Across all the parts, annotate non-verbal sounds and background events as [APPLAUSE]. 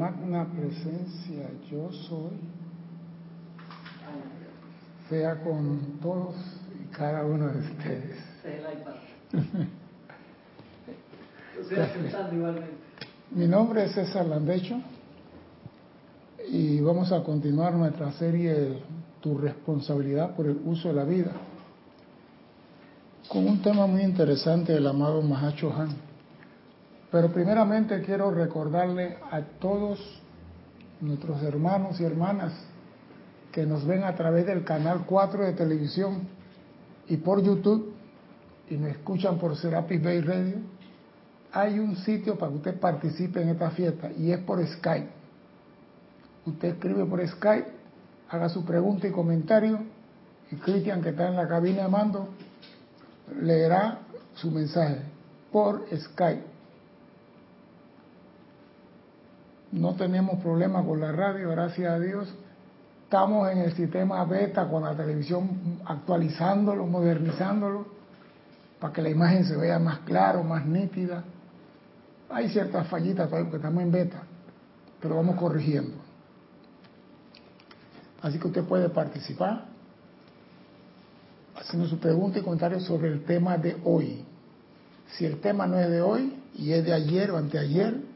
magna presencia yo soy sea con todos y cada uno de ustedes. [LAUGHS] Mi nombre es César Landecho y vamos a continuar nuestra serie Tu responsabilidad por el uso de la vida con un tema muy interesante del amado Mahacho Han. Pero primeramente quiero recordarle a todos nuestros hermanos y hermanas que nos ven a través del canal 4 de televisión y por YouTube y me escuchan por Serapis Bay Radio, hay un sitio para que usted participe en esta fiesta y es por Skype. Usted escribe por Skype, haga su pregunta y comentario y Cristian que está en la cabina de mando leerá su mensaje por Skype. No tenemos problema con la radio, gracias a Dios. Estamos en el sistema beta con la televisión actualizándolo, modernizándolo, para que la imagen se vea más claro, más nítida. Hay ciertas fallitas todavía porque estamos en beta, pero vamos corrigiendo. Así que usted puede participar haciendo su pregunta y comentario sobre el tema de hoy. Si el tema no es de hoy y es de ayer o anteayer,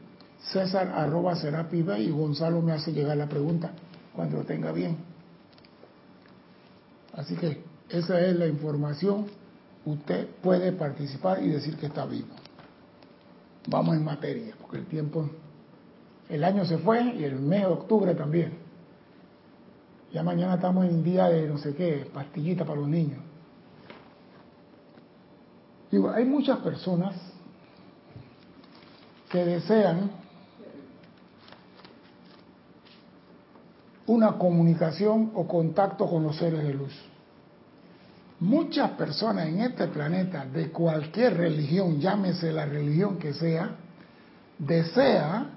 César arroba pibe y Gonzalo me hace llegar la pregunta cuando lo tenga bien. Así que esa es la información. Usted puede participar y decir que está vivo. Vamos en materia, porque el tiempo, el año se fue y el mes de octubre también. Ya mañana estamos en día de no sé qué, pastillita para los niños. Digo, hay muchas personas que desean una comunicación o contacto con los seres de luz. Muchas personas en este planeta, de cualquier religión, llámese la religión que sea, desea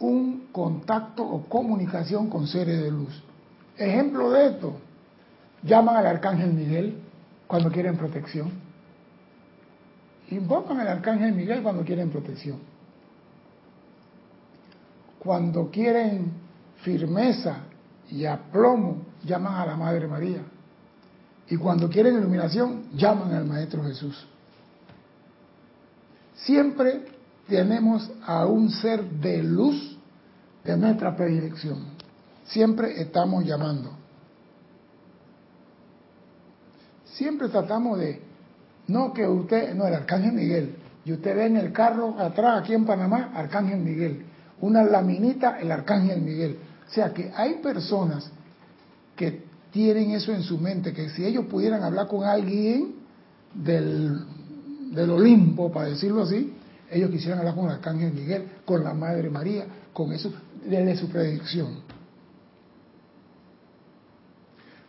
un contacto o comunicación con seres de luz. Ejemplo de esto, llaman al arcángel Miguel cuando quieren protección Invocan al arcángel Miguel cuando quieren protección. Cuando quieren firmeza y aplomo, llaman a la Madre María. Y cuando quieren iluminación, llaman al Maestro Jesús. Siempre tenemos a un ser de luz de nuestra predilección. Siempre estamos llamando. Siempre tratamos de no que usted, no, el Arcángel Miguel. Y usted ve en el carro atrás, aquí en Panamá, Arcángel Miguel. Una laminita, el Arcángel Miguel. O sea que hay personas que tienen eso en su mente, que si ellos pudieran hablar con alguien del, del Olimpo, para decirlo así, ellos quisieran hablar con el Arcángel Miguel, con la Madre María, con eso, desde su predicción.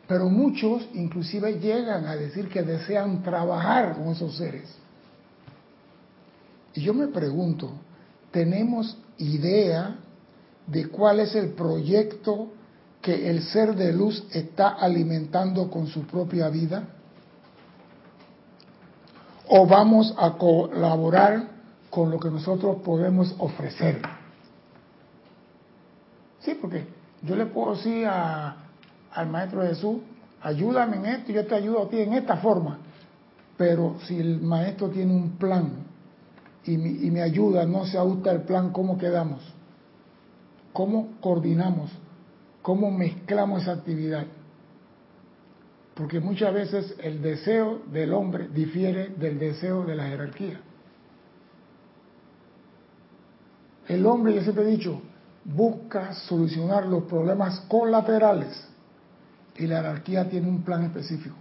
Pero muchos inclusive llegan a decir que desean trabajar con esos seres. Y yo me pregunto, ¿tenemos idea de cuál es el proyecto que el ser de luz está alimentando con su propia vida? ¿O vamos a colaborar con lo que nosotros podemos ofrecer? Sí, porque yo le puedo decir a, al Maestro Jesús, ayúdame en esto, yo te ayudo a ti en esta forma. Pero si el Maestro tiene un plan y, me ayuda, no se ajusta el plan, ¿cómo quedamos? ¿Cómo coordinamos? ¿Cómo mezclamos esa actividad? Porque muchas veces el deseo del hombre difiere del deseo de la jerarquía. El hombre, yo siempre he dicho, busca solucionar los problemas colaterales y la anarquía tiene un plan específico.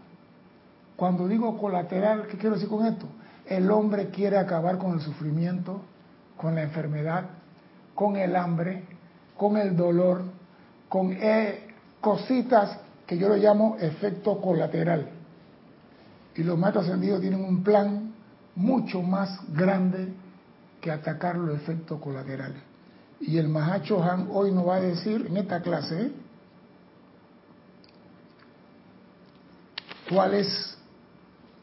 Cuando digo colateral, ¿qué quiero decir con esto? El hombre quiere acabar con el sufrimiento, con la enfermedad, con el hambre, con el dolor, con eh, cositas que yo lo llamo efecto colateral. Y los maestros ascendidos tienen un plan mucho más grande que atacar los efectos colaterales. Y el Mahacho Han hoy nos va a decir en esta clase, ¿eh? cuál es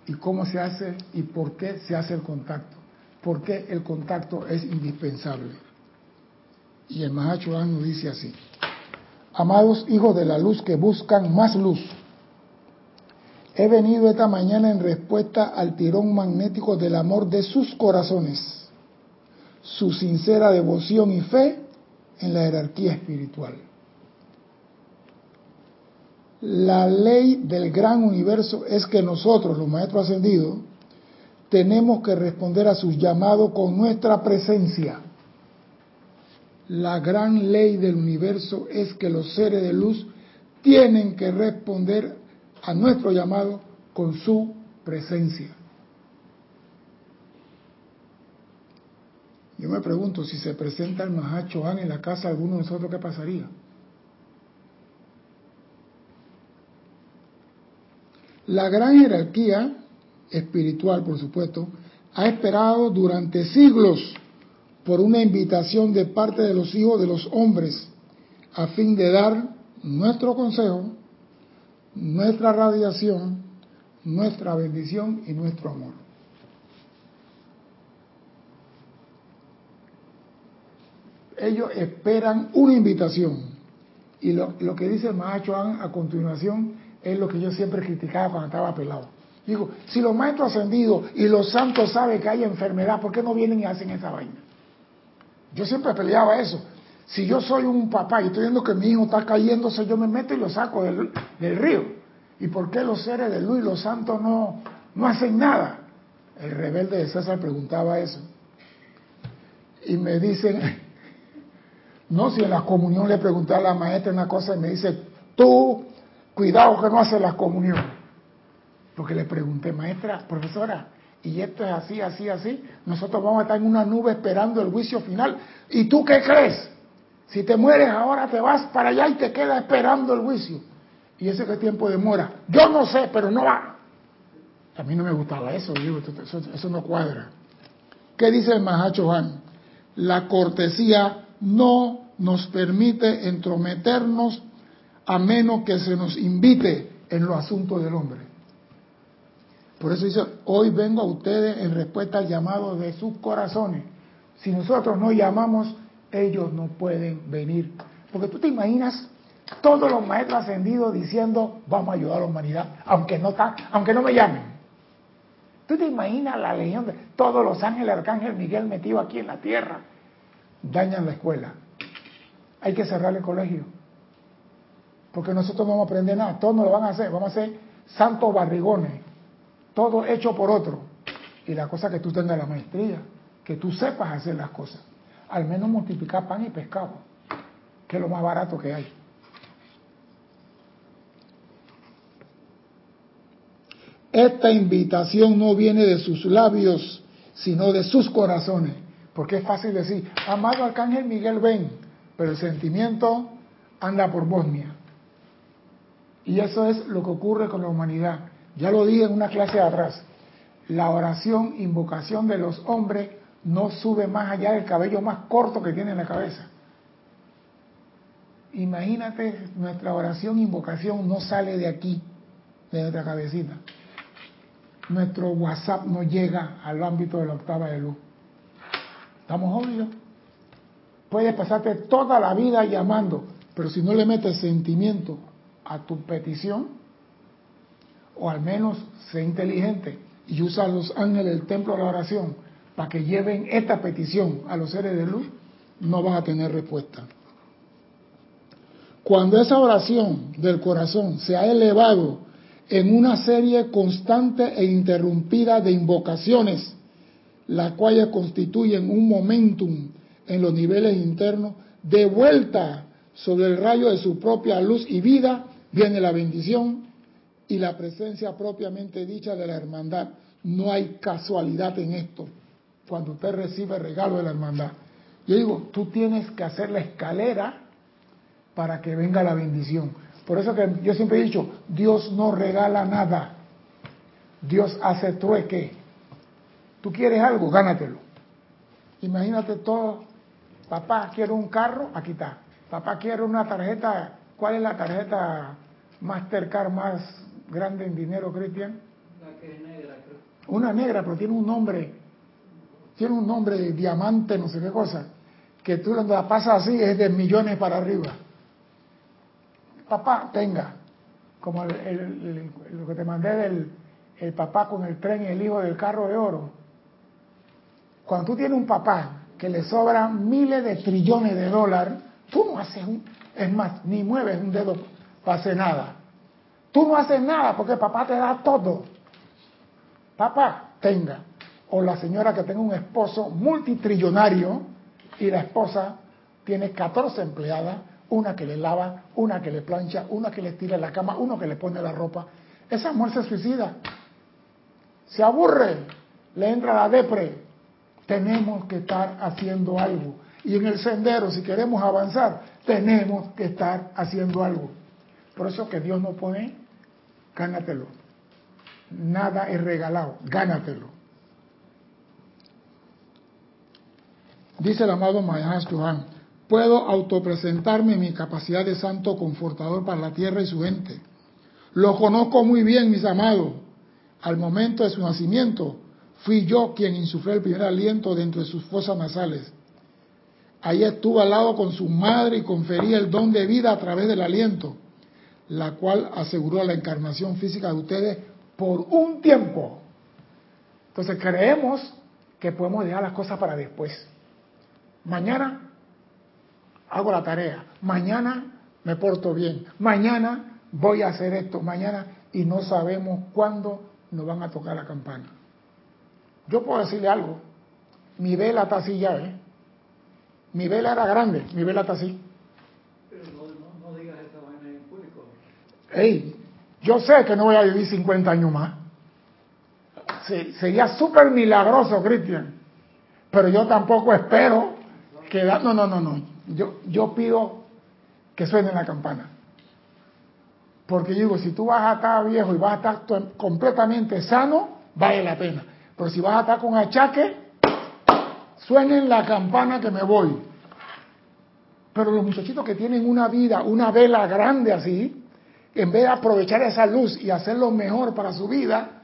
y cómo se hace y por qué se hace el contacto. ¿Por qué el contacto es indispensable? Y el Mahacho nos dice así. Amados hijos de la luz que buscan más luz, he venido esta mañana en respuesta al tirón magnético del amor de sus corazones, su sincera devoción y fe en la jerarquía espiritual. La ley del gran universo es que nosotros, los maestros ascendidos, tenemos que responder a sus llamados con nuestra presencia. La gran ley del universo es que los seres de luz tienen que responder a nuestro llamado con su presencia. Yo me pregunto, si se presenta el Mahacho en la casa de alguno de nosotros, ¿qué pasaría? La gran jerarquía espiritual, por supuesto, ha esperado durante siglos por una invitación de parte de los hijos de los hombres a fin de dar nuestro consejo, nuestra radiación, nuestra bendición y nuestro amor. Ellos esperan una invitación. Y lo, que dice el Mahacho a continuación es lo que yo siempre criticaba cuando estaba pelado. Digo, si los maestros ascendidos y los santos saben que hay enfermedad, ¿por qué no vienen y hacen esa vaina? Yo siempre peleaba eso. Si yo soy un papá y estoy viendo que mi hijo está cayéndose, yo me meto y lo saco del, río. ¿Y por qué los seres de luz y los santos no, no hacen nada? El rebelde de César preguntaba eso. Y me dicen, [LAUGHS] no, si en la comunión le pregunté a la maestra una cosa y me dice, tú Cuidado que no hace la comunión. Porque le pregunté, maestra, profesora, y esto es así, así, así, nosotros vamos a estar en una nube esperando el juicio final. ¿Y tú qué crees? Si te mueres ahora te vas para allá y te quedas esperando el juicio. ¿Y ese qué tiempo demora? Yo no sé, pero no va. A mí no me gustaba eso, digo, eso, eso no cuadra. ¿Qué dice el Mahacho Juan? La cortesía no nos permite entrometernos a menos que se nos invite en los asuntos del hombre. Por eso dice, hoy vengo a ustedes en respuesta al llamado de sus corazones. Si nosotros no llamamos, ellos no pueden venir. Porque tú te imaginas todos los maestros ascendidos diciendo, vamos a ayudar a la humanidad, aunque no, aunque no me llamen. ¿Tú te imaginas la legión de todos los ángeles, arcángel Miguel metido aquí en la tierra? Dañan la escuela. Hay que cerrar el colegio porque nosotros no vamos a aprender nada, todos nos lo van a hacer, vamos a hacer santos barrigones, todo hecho por otro. Y la cosa que tú tengas la maestría, que tú sepas hacer las cosas, al menos multiplicar pan y pescado, que es lo más barato que hay. Esta invitación no viene de sus labios, sino de sus corazones. Porque es fácil decir, amado Arcángel Miguel, ven, pero el sentimiento anda por Bosnia. Y eso es lo que ocurre con la humanidad. Ya lo dije en una clase de atrás. La oración, invocación de los hombres no sube más allá del cabello más corto que tiene en la cabeza. Imagínate, nuestra oración, invocación no sale de aquí, de nuestra cabecita. Nuestro WhatsApp no llega al ámbito de la octava de luz. ¿Estamos obvios? Puedes pasarte toda la vida llamando, pero si no le metes sentimiento, a tu petición, o al menos sé inteligente y usa a los ángeles del templo de la oración para que lleven esta petición a los seres de luz, no vas a tener respuesta. Cuando esa oración del corazón se ha elevado en una serie constante e interrumpida de invocaciones, las cuales constituyen un momentum en los niveles internos, de vuelta sobre el rayo de su propia luz y vida, viene la bendición y la presencia propiamente dicha de la hermandad. No hay casualidad en esto cuando usted recibe regalo de la hermandad. Yo digo, tú tienes que hacer la escalera para que venga la bendición. Por eso que yo siempre he dicho, Dios no regala nada. Dios hace trueque. Tú quieres algo, gánatelo. Imagínate todo. Papá, quiero un carro, aquí está. Papá, quiero una tarjeta. ¿Cuál es la tarjeta Mastercard más grande en dinero, Cristian? La que es negra, creo. Una negra, pero tiene un nombre, tiene un nombre de diamante, no sé qué cosa. que tú la pasas así es de millones para arriba. Papá, tenga, como lo que te mandé del el papá con el tren y el hijo del carro de oro. Cuando tú tienes un papá que le sobran miles de trillones de dólares, tú no haces un, es más, ni mueves un dedo para hacer nada. Tú no haces nada porque papá te da todo. Papá, tenga. O la señora que tenga un esposo multitrillonario y la esposa tiene 14 empleadas, una que le lava, una que le plancha, una que le tira la cama, uno que le pone la ropa. Esa mujer se suicida. Se aburre, le entra la depre. Tenemos que estar haciendo algo. Y en el sendero, si queremos avanzar, tenemos que estar haciendo algo. Por eso que Dios no pone, gánatelo. Nada es regalado, gánatelo. Dice el amado Mahash Johan, puedo autopresentarme en mi capacidad de santo confortador para la tierra y su gente. Lo conozco muy bien, mis amados. Al momento de su nacimiento, fui yo quien insuflé el primer aliento dentro de sus fosas nasales. Ahí estuve al lado con su madre y conferí el don de vida a través del aliento, la cual aseguró la encarnación física de ustedes por un tiempo. Entonces creemos que podemos dejar las cosas para después. Mañana hago la tarea, mañana me porto bien, mañana voy a hacer esto, mañana y no sabemos cuándo nos van a tocar la campana. Yo puedo decirle algo, mi vela está así ya, ¿eh? Mi vela era grande, mi vela está así. Pero no, no, digas esa vaina en público. Ey, yo sé que no voy a vivir 50 años más. sería súper milagroso, Cristian. Pero yo tampoco espero que... No, no, no, no. Yo, yo pido que suene la campana. Porque digo, si tú vas a estar viejo y vas a estar completamente sano, vale la pena. Pero si vas a estar con achaque, suenen la campana que me voy. Pero los muchachitos que tienen una vida, una vela grande así, en vez de aprovechar esa luz y hacerlo mejor para su vida,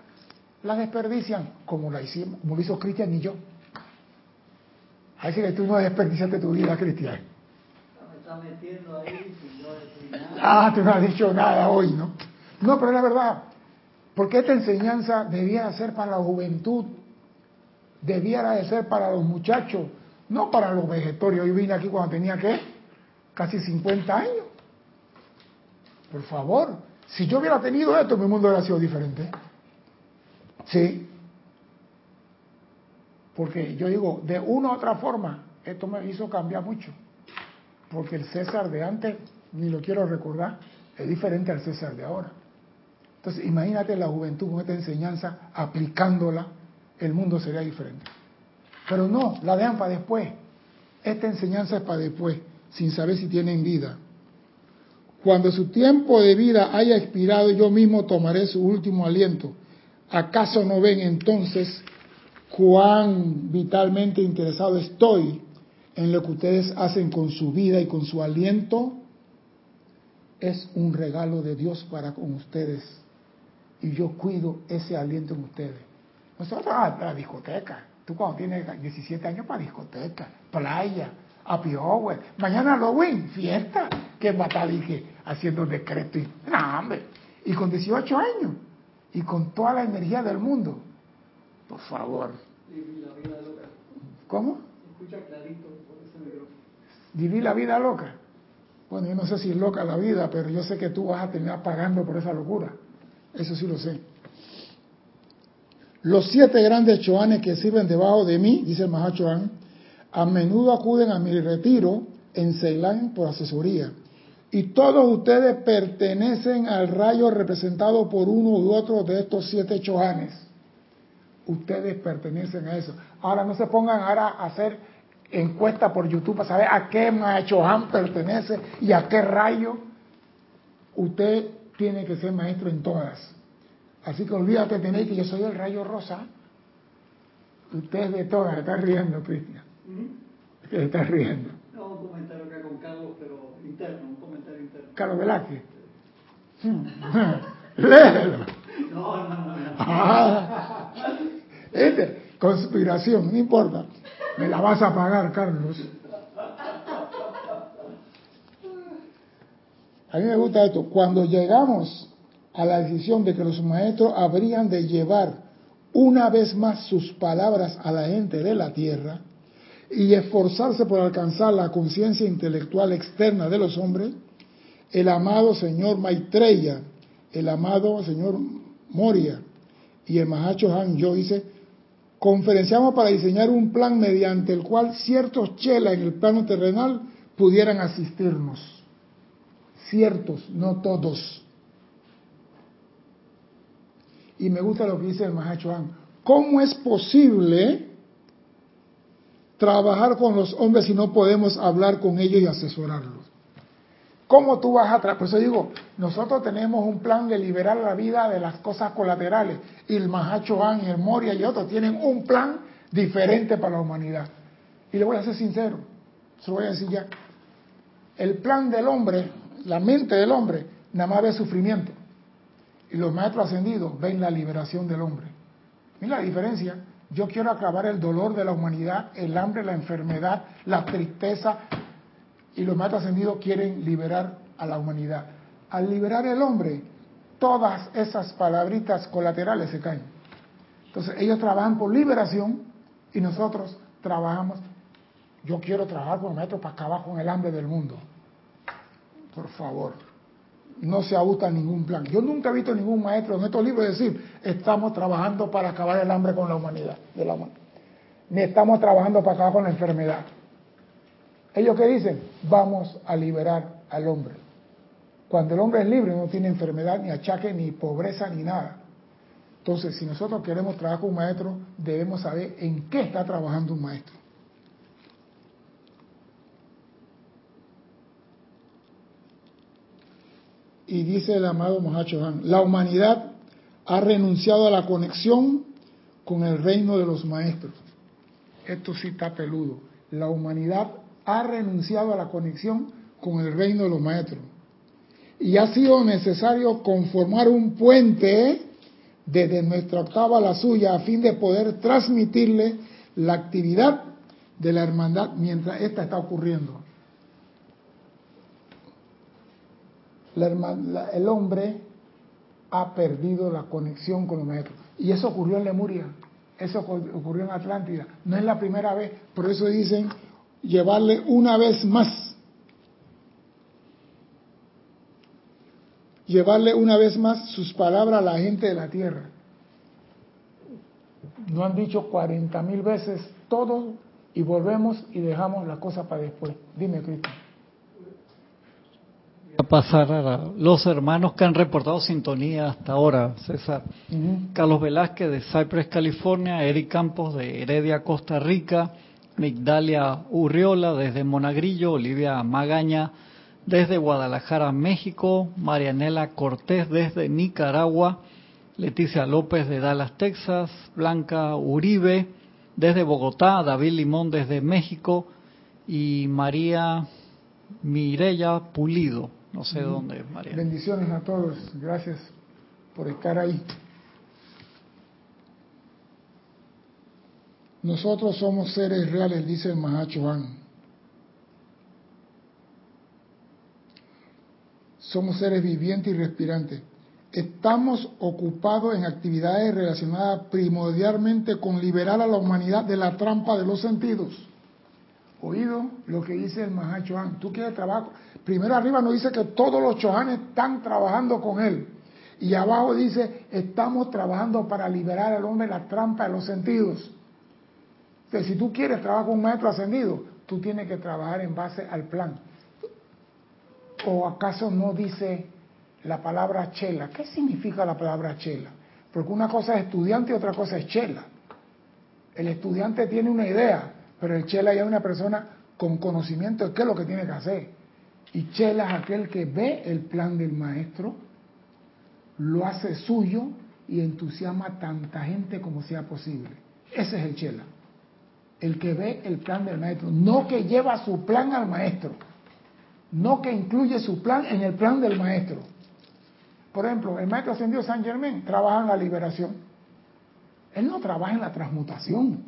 la desperdician, como, la hicimos, como lo hizo Cristian y yo. Así que tú no desperdiciaste tu vida, Cristian. Ah, tú no has dicho nada hoy, ¿no? No, pero es la verdad. Porque esta enseñanza debía ser para la juventud, debiera de ser para los muchachos, no para los vegetarios. Yo vine aquí cuando tenía, ¿qué? Casi 50 años. Por favor, si yo hubiera tenido esto, mi mundo hubiera sido diferente. Sí. Porque yo digo, de una u otra forma, esto me hizo cambiar mucho. Porque el César de antes, ni lo quiero recordar, es diferente al César de ahora. Entonces, imagínate la juventud con esta enseñanza, aplicándola el mundo sería diferente. Pero no, la dejan para después. Esta enseñanza es para después, sin saber si tienen vida. Cuando su tiempo de vida haya expirado, yo mismo tomaré su último aliento. ¿Acaso no ven entonces cuán vitalmente interesado estoy en lo que ustedes hacen con su vida y con su aliento? Es un regalo de Dios para con ustedes. Y yo cuido ese aliento en ustedes. Nosotros a la discoteca. Tú cuando tienes 17 años para discoteca, playa, happy hour. Mañana Halloween, fiesta. Que va a haciendo decreto y... No, hombre. Y con 18 años. Y con toda la energía del mundo. Por favor. Vivir la vida loca. ¿Cómo? Escucha clarito por ese Vivir la vida loca. Bueno, yo no sé si es loca la vida, pero yo sé que tú vas a terminar pagando por esa locura. Eso sí lo sé. Los siete grandes choanes que sirven debajo de mí, dice el Mahachohan, a menudo acuden a mi retiro en Ceilán por asesoría. Y todos ustedes pertenecen al rayo representado por uno u otro de estos siete chohanes. Ustedes pertenecen a eso. Ahora no se pongan ahora a hacer encuesta por YouTube para saber a qué Mahachohan pertenece y a qué rayo. Usted tiene que ser maestro en todas. Así que olvídate de mí que yo soy el rayo rosa. Usted de todas, está riendo, Cristian. ¿Mm? Estás riendo. No, un comentario acá con Carlos, pero interno, un comentario interno. Carlos Velázquez. Este. [LAUGHS] Léelo. No, no, no. no. Ah, este, conspiración, no importa. Me la vas a pagar, Carlos. A mí me gusta esto. Cuando llegamos a la decisión de que los maestros habrían de llevar una vez más sus palabras a la gente de la tierra, y esforzarse por alcanzar la conciencia intelectual externa de los hombres, el amado señor Maitreya, el amado señor Moria y el Mahacho Han yo hice, conferenciamos para diseñar un plan mediante el cual ciertos chelas en el plano terrenal pudieran asistirnos. Ciertos, no todos. Y me gusta lo que dice el Mahacho Han. ¿Cómo es posible trabajar con los hombres si no podemos hablar con ellos y asesorarlos? ¿Cómo tú vas a trabajar? Por eso digo, nosotros tenemos un plan de liberar la vida de las cosas colaterales. Y el Mahacho Han y el Moria y otros tienen un plan diferente para la humanidad. Y le voy a ser sincero, se lo voy a decir ya. El plan del hombre, la mente del hombre, nada más ve sufrimiento. Y los maestros ascendidos ven la liberación del hombre. Mira la diferencia. Yo quiero acabar el dolor de la humanidad, el hambre, la enfermedad, la tristeza. Y los maestros ascendidos quieren liberar a la humanidad. Al liberar el hombre, todas esas palabritas colaterales se caen. Entonces ellos trabajan por liberación y nosotros trabajamos. Yo quiero trabajar con los maestros para acabar con el hambre del mundo. Por favor no se ajusta ningún plan. Yo nunca he visto ningún maestro en estos libros decir, estamos trabajando para acabar el hambre con la humanidad, de la ni estamos trabajando para acabar con la enfermedad. Ellos que dicen, vamos a liberar al hombre. Cuando el hombre es libre no tiene enfermedad, ni achaque, ni pobreza, ni nada. Entonces, si nosotros queremos trabajar con un maestro, debemos saber en qué está trabajando un maestro. Y dice el amado Mohacho Han, la humanidad ha renunciado a la conexión con el reino de los maestros. Esto sí está peludo. La humanidad ha renunciado a la conexión con el reino de los maestros. Y ha sido necesario conformar un puente desde nuestra octava a la suya a fin de poder transmitirle la actividad de la hermandad mientras esta está ocurriendo. El hombre ha perdido la conexión con los maestros. Y eso ocurrió en Lemuria, eso ocurrió en Atlántida. No es la primera vez, por eso dicen llevarle una vez más. Llevarle una vez más sus palabras a la gente de la tierra. No han dicho cuarenta mil veces todo y volvemos y dejamos la cosa para después. Dime, Cristo a pasar a los hermanos que han reportado sintonía hasta ahora, César. Carlos Velázquez de Cypress, California, Eric Campos de Heredia, Costa Rica, Migdalia Urriola desde Monagrillo, Olivia Magaña desde Guadalajara, México, Marianela Cortés desde Nicaragua, Leticia López de Dallas, Texas, Blanca Uribe desde Bogotá, David Limón desde México y María Mirella Pulido no sé dónde, María. Bendiciones a todos. Gracias por estar ahí. Nosotros somos seres reales, dice el Mahacho Somos seres vivientes y respirantes. Estamos ocupados en actividades relacionadas primordialmente con liberar a la humanidad de la trampa de los sentidos. Oído lo que dice el Mahacho Tú quieres trabajo. Primero arriba nos dice que todos los chohanes están trabajando con él. Y abajo dice, estamos trabajando para liberar al hombre de la trampa de los sentidos. Entonces, si tú quieres trabajar con un maestro ascendido, tú tienes que trabajar en base al plan. ¿O acaso no dice la palabra chela? ¿Qué significa la palabra chela? Porque una cosa es estudiante y otra cosa es chela. El estudiante tiene una idea, pero el chela ya es una persona con conocimiento de qué es lo que tiene que hacer. Y Chela es aquel que ve el plan del maestro, lo hace suyo y entusiasma a tanta gente como sea posible. Ese es el Chela. El que ve el plan del maestro, no que lleva su plan al maestro, no que incluye su plan en el plan del maestro. Por ejemplo, el maestro ascendido San Germán trabaja en la liberación. Él no trabaja en la transmutación.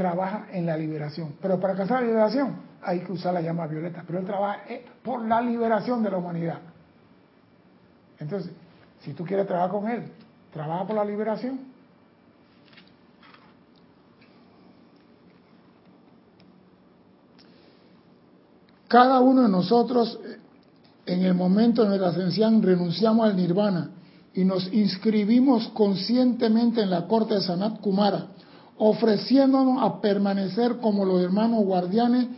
Trabaja en la liberación. Pero para alcanzar la liberación hay que usar la llama violeta. Pero él trabaja eh, por la liberación de la humanidad. Entonces, si tú quieres trabajar con él, trabaja por la liberación. Cada uno de nosotros, en el momento de nuestra ascensión, renunciamos al nirvana y nos inscribimos conscientemente en la corte de Sanat Kumara, ofreciéndonos a permanecer como los hermanos guardianes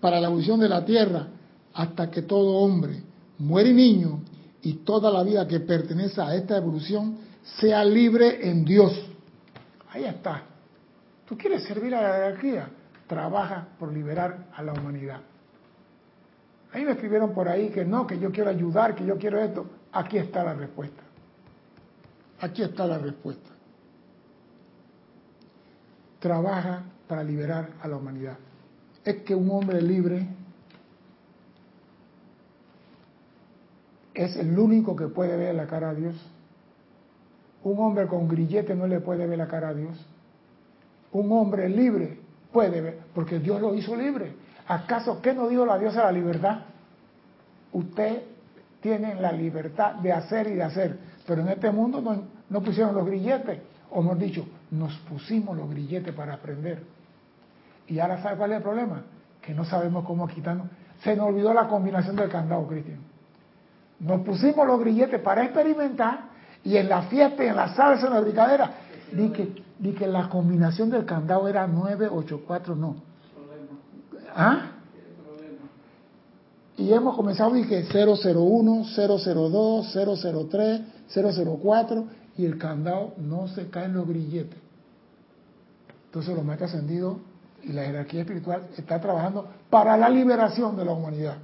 para la evolución de la tierra, hasta que todo hombre, muere niño, y toda la vida que pertenece a esta evolución sea libre en Dios. Ahí está. ¿Tú quieres servir a la jerarquía? Trabaja por liberar a la humanidad. Ahí me escribieron por ahí que no, que yo quiero ayudar, que yo quiero esto. Aquí está la respuesta. Aquí está la respuesta. Trabaja para liberar a la humanidad. Es que un hombre libre es el único que puede ver la cara a Dios. Un hombre con grillete no le puede ver la cara a Dios. Un hombre libre puede ver, porque Dios lo hizo libre. ¿Acaso qué nos dijo la diosa la libertad? Usted tiene la libertad de hacer y de hacer, pero en este mundo no, no pusieron los grilletes, o hemos dicho, nos pusimos los grilletes para aprender. Y ahora ¿sabe cuál es el problema? Que no sabemos cómo quitarnos. Se nos olvidó la combinación del candado, Cristian. Nos pusimos los grilletes para experimentar y en la fiesta y en la salsa, en la bricadera, di que, di que la combinación del candado era 984, no. ¿Ah? Y hemos comenzado, dije 001, 002, 003, 004, y el candado no se cae en los grilletes. Entonces los maestros ascendidos y la jerarquía espiritual está trabajando para la liberación de la humanidad,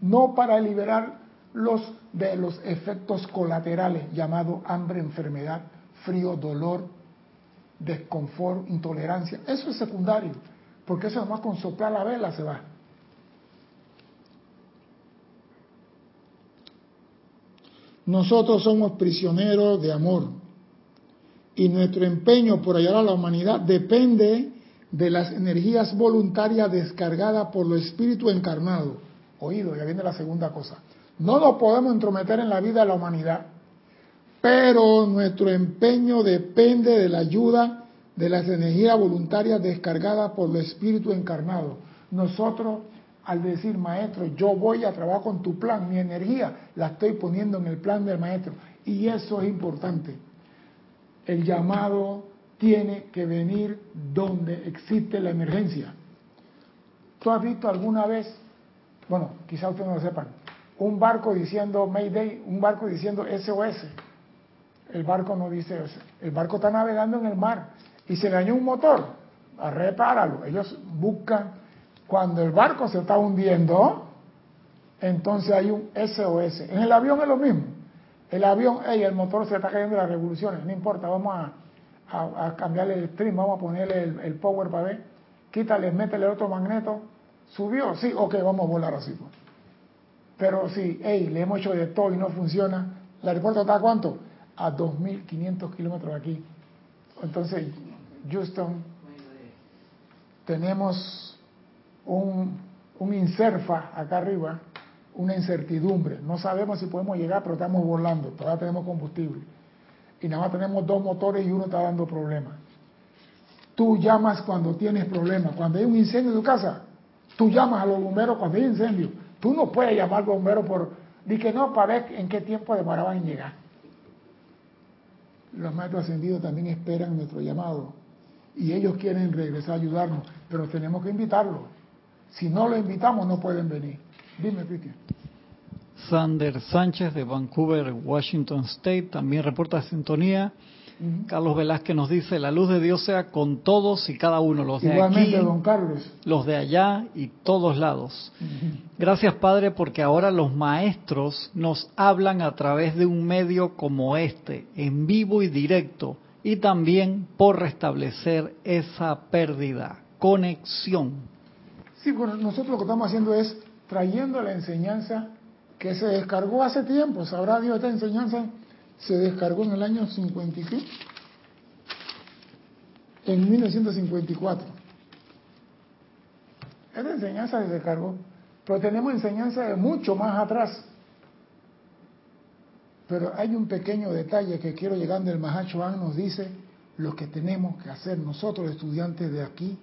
no para liberar los de los efectos colaterales llamados hambre, enfermedad, frío, dolor, desconfort, intolerancia. Eso es secundario, porque eso nomás con soplar la vela se va. Nosotros somos prisioneros de amor y nuestro empeño por ayudar a la humanidad depende de las energías voluntarias descargadas por los espíritus encarnados. Oído, ya viene la segunda cosa. No nos podemos entrometer en la vida de la humanidad, pero nuestro empeño depende de la ayuda de las energías voluntarias descargadas por los espíritus encarnados. Nosotros, al decir, maestro, yo voy a trabajar con tu plan, mi energía la estoy poniendo en el plan del maestro. Y eso es importante. El llamado tiene que venir donde existe la emergencia. ¿Tú has visto alguna vez, bueno, quizá ustedes no lo sepan, un barco diciendo Mayday, un barco diciendo SOS? El barco no dice eso. El barco está navegando en el mar y se dañó un motor. Repáralo. Ellos buscan, cuando el barco se está hundiendo, entonces hay un SOS. En el avión es lo mismo. El avión, hey, el motor se está cayendo las revoluciones, no importa, vamos a, a, cambiarle el stream, vamos a ponerle el, power para ver, quítale, métele otro magneto, subió, sí, ok, vamos a volar así. Pues. Pero si, hey, le hemos hecho de todo y no funciona, ¿el aeropuerto está a cuánto? A 2.500 kilómetros de aquí. Entonces, Houston, tenemos un, un inserfa acá arriba, una incertidumbre. No sabemos si podemos llegar, pero estamos volando, todavía tenemos combustible. Y nada más tenemos dos motores y uno está dando problemas. Tú llamas cuando tienes problemas. Cuando hay un incendio en tu casa, tú llamas a los bomberos cuando hay incendio. Tú no puedes llamar bombero por... Di que no, para ver en qué tiempo demoraban en llegar. Los maestros ascendidos también esperan nuestro llamado. Y ellos quieren regresar a ayudarnos, pero tenemos que invitarlos. Si no los invitamos, no pueden venir. Dime, Cristian. Sander Sánchez de Vancouver, Washington State, también reporta sintonía. Carlos Velázquez nos dice, la luz de Dios sea con todos y cada uno, los de aquí, los de allá y todos lados. Gracias Padre porque ahora los maestros nos hablan a través de un medio como este, en vivo y directo, y también por restablecer esa pérdida, conexión. Sí, bueno, nosotros lo que estamos haciendo es trayendo la enseñanza que se descargó hace tiempo, sabrá Dios esta enseñanza se descargó en el año 50 En 1954. Esta enseñanza se cargó, pero tenemos enseñanza de mucho más atrás. Pero hay un pequeño detalle que quiero llegando, el Mahacho An nos dice lo que tenemos que hacer nosotros estudiantes de aquí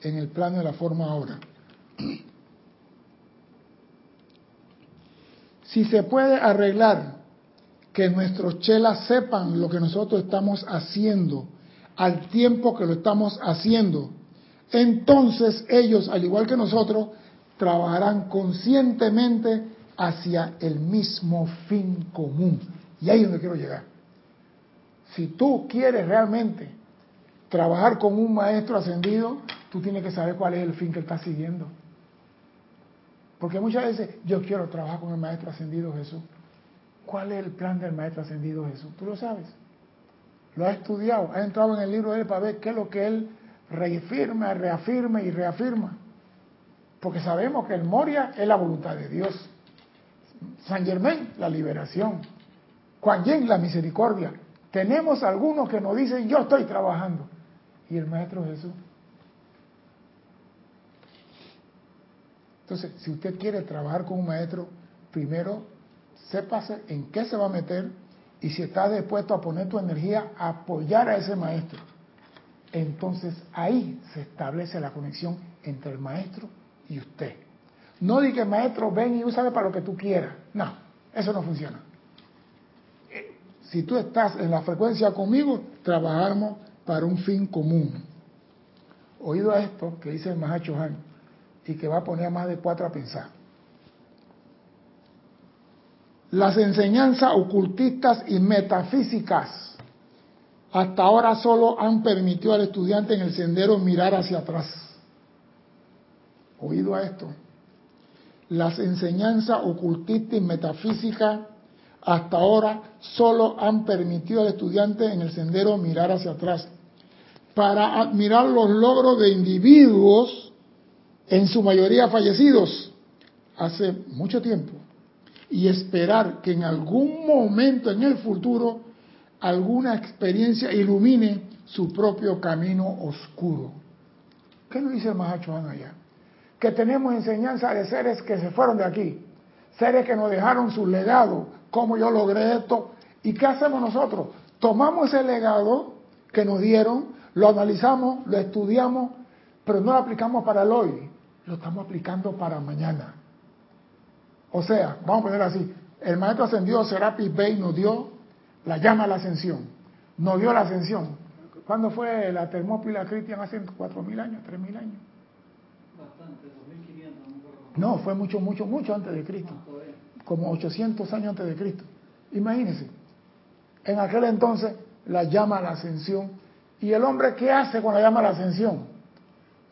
en el plano de la forma ahora. [CLEARS THROAT] Si se puede arreglar que nuestros chelas sepan lo que nosotros estamos haciendo al tiempo que lo estamos haciendo, entonces ellos, al igual que nosotros, trabajarán conscientemente hacia el mismo fin común. Y ahí es donde quiero llegar. Si tú quieres realmente trabajar con un maestro ascendido, tú tienes que saber cuál es el fin que él está siguiendo. Porque muchas veces yo quiero trabajar con el maestro ascendido Jesús. ¿Cuál es el plan del maestro ascendido Jesús? Tú lo sabes. Lo has estudiado, has entrado en el libro de él para ver qué es lo que él reafirma, reafirma y reafirma. Porque sabemos que el Moria es la voluntad de Dios. San Germain, la liberación. Juan Yin, la misericordia. Tenemos algunos que nos dicen, yo estoy trabajando. Y el Maestro Jesús. Entonces, si usted quiere trabajar con un maestro, primero sépase en qué se va a meter y si está dispuesto a poner tu energía a apoyar a ese maestro. Entonces ahí se establece la conexión entre el maestro y usted. No diga maestro ven y úsame para lo que tú quieras. No, eso no funciona. Eh, si tú estás en la frecuencia conmigo, trabajamos para un fin común. Oído a esto que dice el Mahacho Han y que va a poner a más de cuatro a pensar. Las enseñanzas ocultistas y metafísicas hasta ahora solo han permitido al estudiante en el sendero mirar hacia atrás. Oído a esto las enseñanzas ocultistas y metafísicas hasta ahora solo han permitido al estudiante en el sendero mirar hacia atrás para admirar los logros de individuos, en su mayoría fallecidos, hace mucho tiempo, y esperar que en algún momento en el futuro alguna experiencia ilumine su propio camino oscuro. ¿Qué nos dice el Mahacho allá? que tenemos enseñanza de seres que se fueron de aquí, seres que nos dejaron su legado, cómo yo logré esto, y qué hacemos nosotros? Tomamos ese legado que nos dieron, lo analizamos, lo estudiamos, pero no lo aplicamos para el hoy, lo estamos aplicando para mañana. O sea, vamos a poner así, el maestro ascendido Serapis Bey nos dio la llama a la ascensión, nos dio la ascensión. ¿Cuándo fue la Termópila Cristian? Hace cuatro mil años, tres mil años. No, fue mucho, mucho, mucho antes de Cristo. Como 800 años antes de Cristo. Imagínense. En aquel entonces la llama a la ascensión. ¿Y el hombre qué hace con la llama a la ascensión?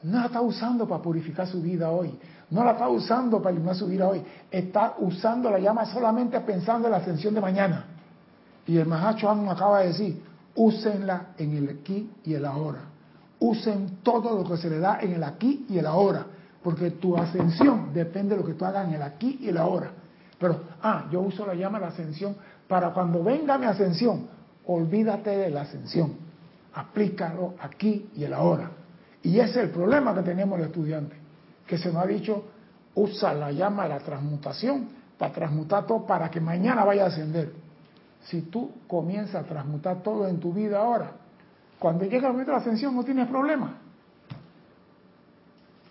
No la está usando para purificar su vida hoy. No la está usando para iluminar su vida hoy. Está usando la llama solamente pensando en la ascensión de mañana. Y el Mahacho nos acaba de decir, úsenla en el aquí y el ahora. Usen todo lo que se le da en el aquí y el ahora porque tu ascensión depende de lo que tú hagas en el aquí y el ahora. Pero, ah, yo uso la llama de la ascensión para cuando venga mi ascensión, olvídate de la ascensión. Aplícalo aquí y el ahora. Y ese es el problema que tenemos los estudiantes, que se nos ha dicho, usa la llama de la transmutación para transmutar todo para que mañana vaya a ascender. Si tú comienzas a transmutar todo en tu vida ahora, cuando llega el momento de la ascensión no tienes problema.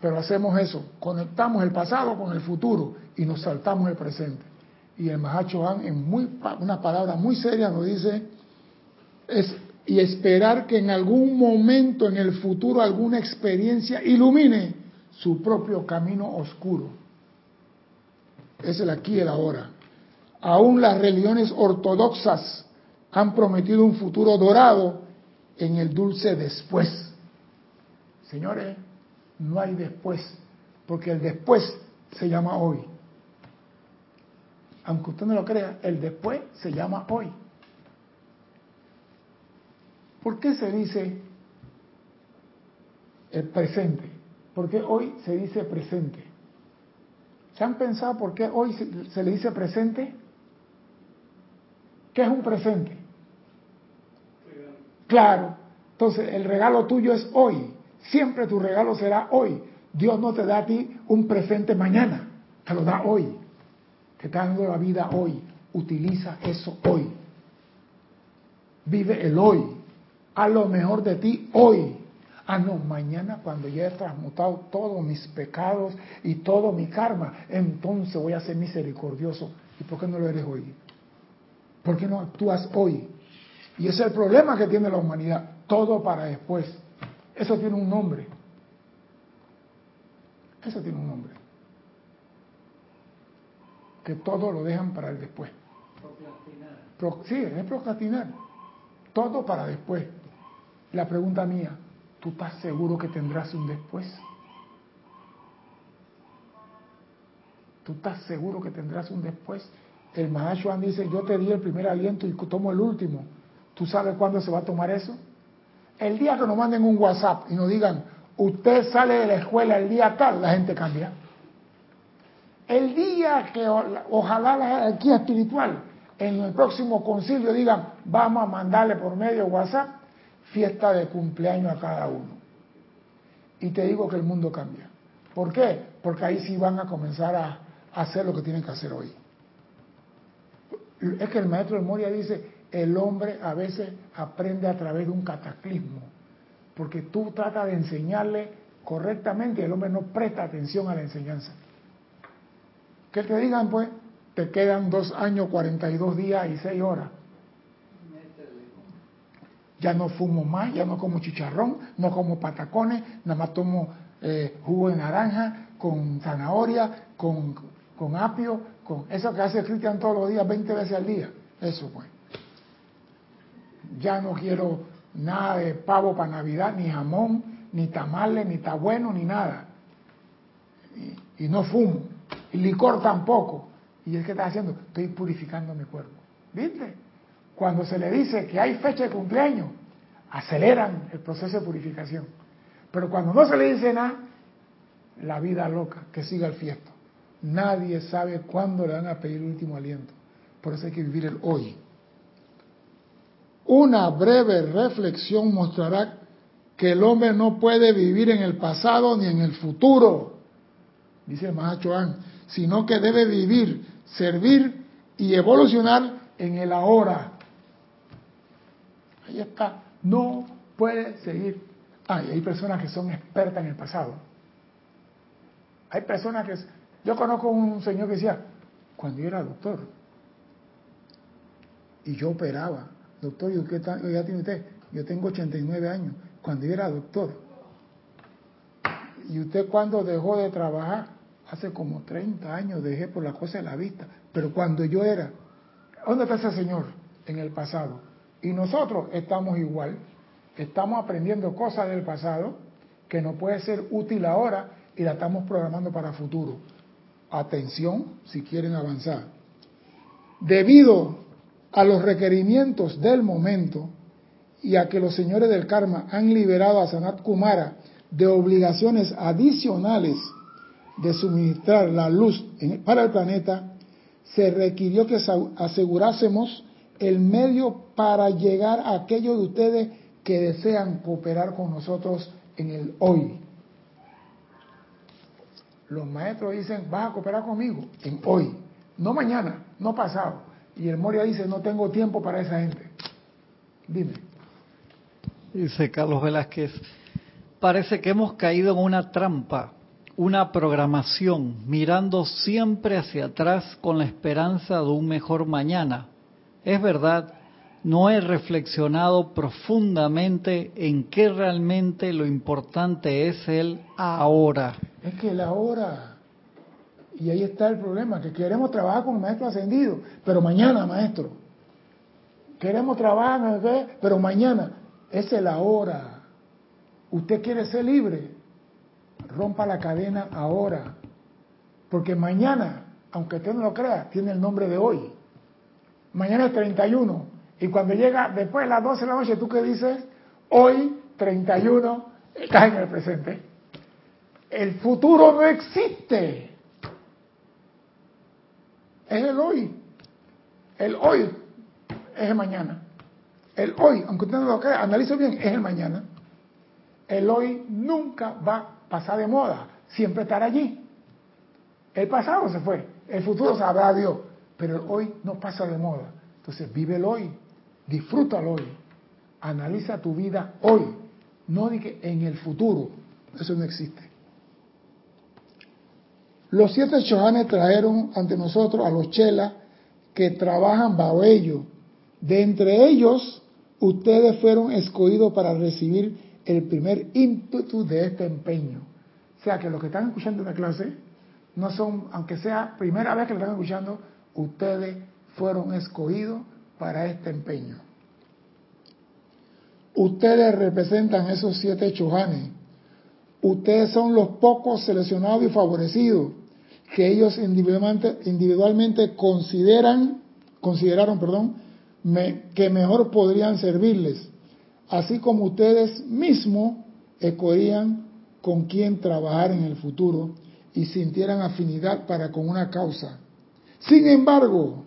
Pero hacemos eso, conectamos el pasado con el futuro y nos saltamos el presente. Y el Mahacho en muy, una palabra muy seria, nos dice, es, y esperar que en algún momento en el futuro alguna experiencia ilumine su propio camino oscuro. Es el aquí y el ahora. Aún las religiones ortodoxas han prometido un futuro dorado en el dulce después. Señores, no hay después, porque el después se llama hoy. Aunque usted no lo crea, el después se llama hoy. ¿Por qué se dice el presente? ¿Por qué hoy se dice presente? ¿Se han pensado por qué hoy se, le dice presente? ¿Qué es un presente? Claro. Entonces, el regalo tuyo es hoy. Siempre tu regalo será hoy. Dios no te da a ti un presente mañana, te lo da hoy. Te está dando la vida hoy. Utiliza eso hoy. Vive el hoy. Haz lo mejor de ti hoy. Ah, no, mañana cuando ya he transmutado todos mis pecados y todo mi karma, entonces voy a ser misericordioso. ¿Y por qué no lo eres hoy? ¿Por qué no actúas hoy? Y ese es el problema que tiene la humanidad. Todo para después. Eso tiene un nombre. Eso tiene un nombre. Que todo lo dejan para el después. Procrastinar. sí, es procrastinar. Todo para después. La pregunta mía, ¿tú estás seguro que tendrás un después? ¿Tú estás seguro que tendrás un después? El Mahashohan dice, yo te di el primer aliento y tomo el último. ¿Tú sabes cuándo se va a tomar eso? El día que nos manden un WhatsApp y nos digan, usted sale de la escuela el día tal, la gente cambia. El día que ojalá la jerarquía espiritual en el próximo concilio digan, vamos a mandarle por medio WhatsApp fiesta de cumpleaños a cada uno. Y te digo que el mundo cambia. ¿Por qué? Porque ahí sí van a comenzar a hacer lo que tienen que hacer hoy. Es que el maestro de Moria dice, el hombre a veces aprende a través de un cataclismo, porque tú tratas de enseñarle correctamente y el hombre no presta atención a la enseñanza. Que te digan, pues, te quedan dos años, 42 días y seis horas. Ya no fumo más, ya no como chicharrón, no como patacones, nada más tomo eh, jugo de naranja con zanahoria, con, con apio, con eso que hace Cristian todos los días, 20 veces al día. Eso pues ya no quiero nada de pavo para Navidad, ni jamón, ni tamales, ni está bueno, ni nada. Y, no fumo, licor tampoco. ¿Y es que está haciendo? Estoy purificando mi cuerpo. ¿Viste? Cuando se le dice que hay fecha de cumpleaños, aceleran el proceso de purificación. Pero cuando no se le dice nada, la vida loca, que siga el fiesto. Nadie sabe cuándo le van a pedir el último aliento. Por eso hay que vivir el hoy. Una breve reflexión mostrará que el hombre no puede vivir en el pasado ni en el futuro, dice Mahachoan, sino que debe vivir, servir y evolucionar en el ahora. Ahí está, no puede seguir. Hay personas que son expertas en el pasado. Hay personas que... Yo conozco un señor que decía, cuando yo era doctor y yo operaba, Doctor, ¿y qué edad tiene usted? Yo tengo 89 años. Cuando yo era doctor. ¿Y usted cuando dejó de trabajar? Hace como 30 años dejé por la cosa de la vista. Pero cuando yo era... ¿Dónde está ese señor? En el pasado. Y nosotros estamos igual. Estamos aprendiendo cosas del pasado que no puede ser útil ahora y la estamos programando para futuro. Atención si quieren avanzar. Debido a los requerimientos del momento y a que los señores del karma han liberado a Sanat Kumara de obligaciones adicionales de suministrar la luz para el planeta, se requirió que asegurásemos el medio para llegar a aquellos de ustedes que desean cooperar con nosotros en el hoy. Los maestros dicen, vas a cooperar conmigo en hoy, no mañana, no pasado, y el Moria dice, no tengo tiempo para esa gente. Dime. Dice Carlos Velázquez, parece que hemos caído en una trampa, una programación, mirando siempre hacia atrás con la esperanza de un mejor mañana. Es verdad, no he reflexionado profundamente en qué realmente lo importante es el ahora. Es que el ahora y ahí está el problema, que queremos trabajar con el maestro ascendido, pero mañana, maestro. Queremos trabajar, pero mañana. Es la hora. Usted quiere ser libre. Rompa la cadena ahora. Porque mañana, aunque usted no lo crea, tiene el nombre de hoy. Mañana es 31. Y cuando llega después de las 12 de la noche, ¿tú qué dices? Hoy, 31, estás en el presente. El futuro no existe es el hoy. El hoy es el mañana. El hoy, aunque usted no lo crea, analice bien, es el mañana. El hoy nunca va a pasar de moda. siempre estará allí. El pasado se fue, el futuro sabrá Dios, pero hoy no pasa de moda. Entonces vive el hoy, disfrútalo hoy, analiza tu vida hoy, no de que en el futuro, eso no existe. Los siete chohanes trajeron ante nosotros a los chelas que trabajan bajo ellos. De entre ellos, ustedes fueron escogidos para recibir el primer ímpetu de este empeño. O sea que los que están escuchando la clase no son, aunque sea primera vez que lo están escuchando, ustedes fueron escogidos para este empeño. Ustedes representan esos siete chohanes. Ustedes son los pocos seleccionados y favorecidos que ellos individualmente, consideran, consideraron, perdón, que mejor podrían servirles, así como ustedes mismos escogían con quién trabajar en el futuro y sintieran afinidad para con una causa. Sin embargo,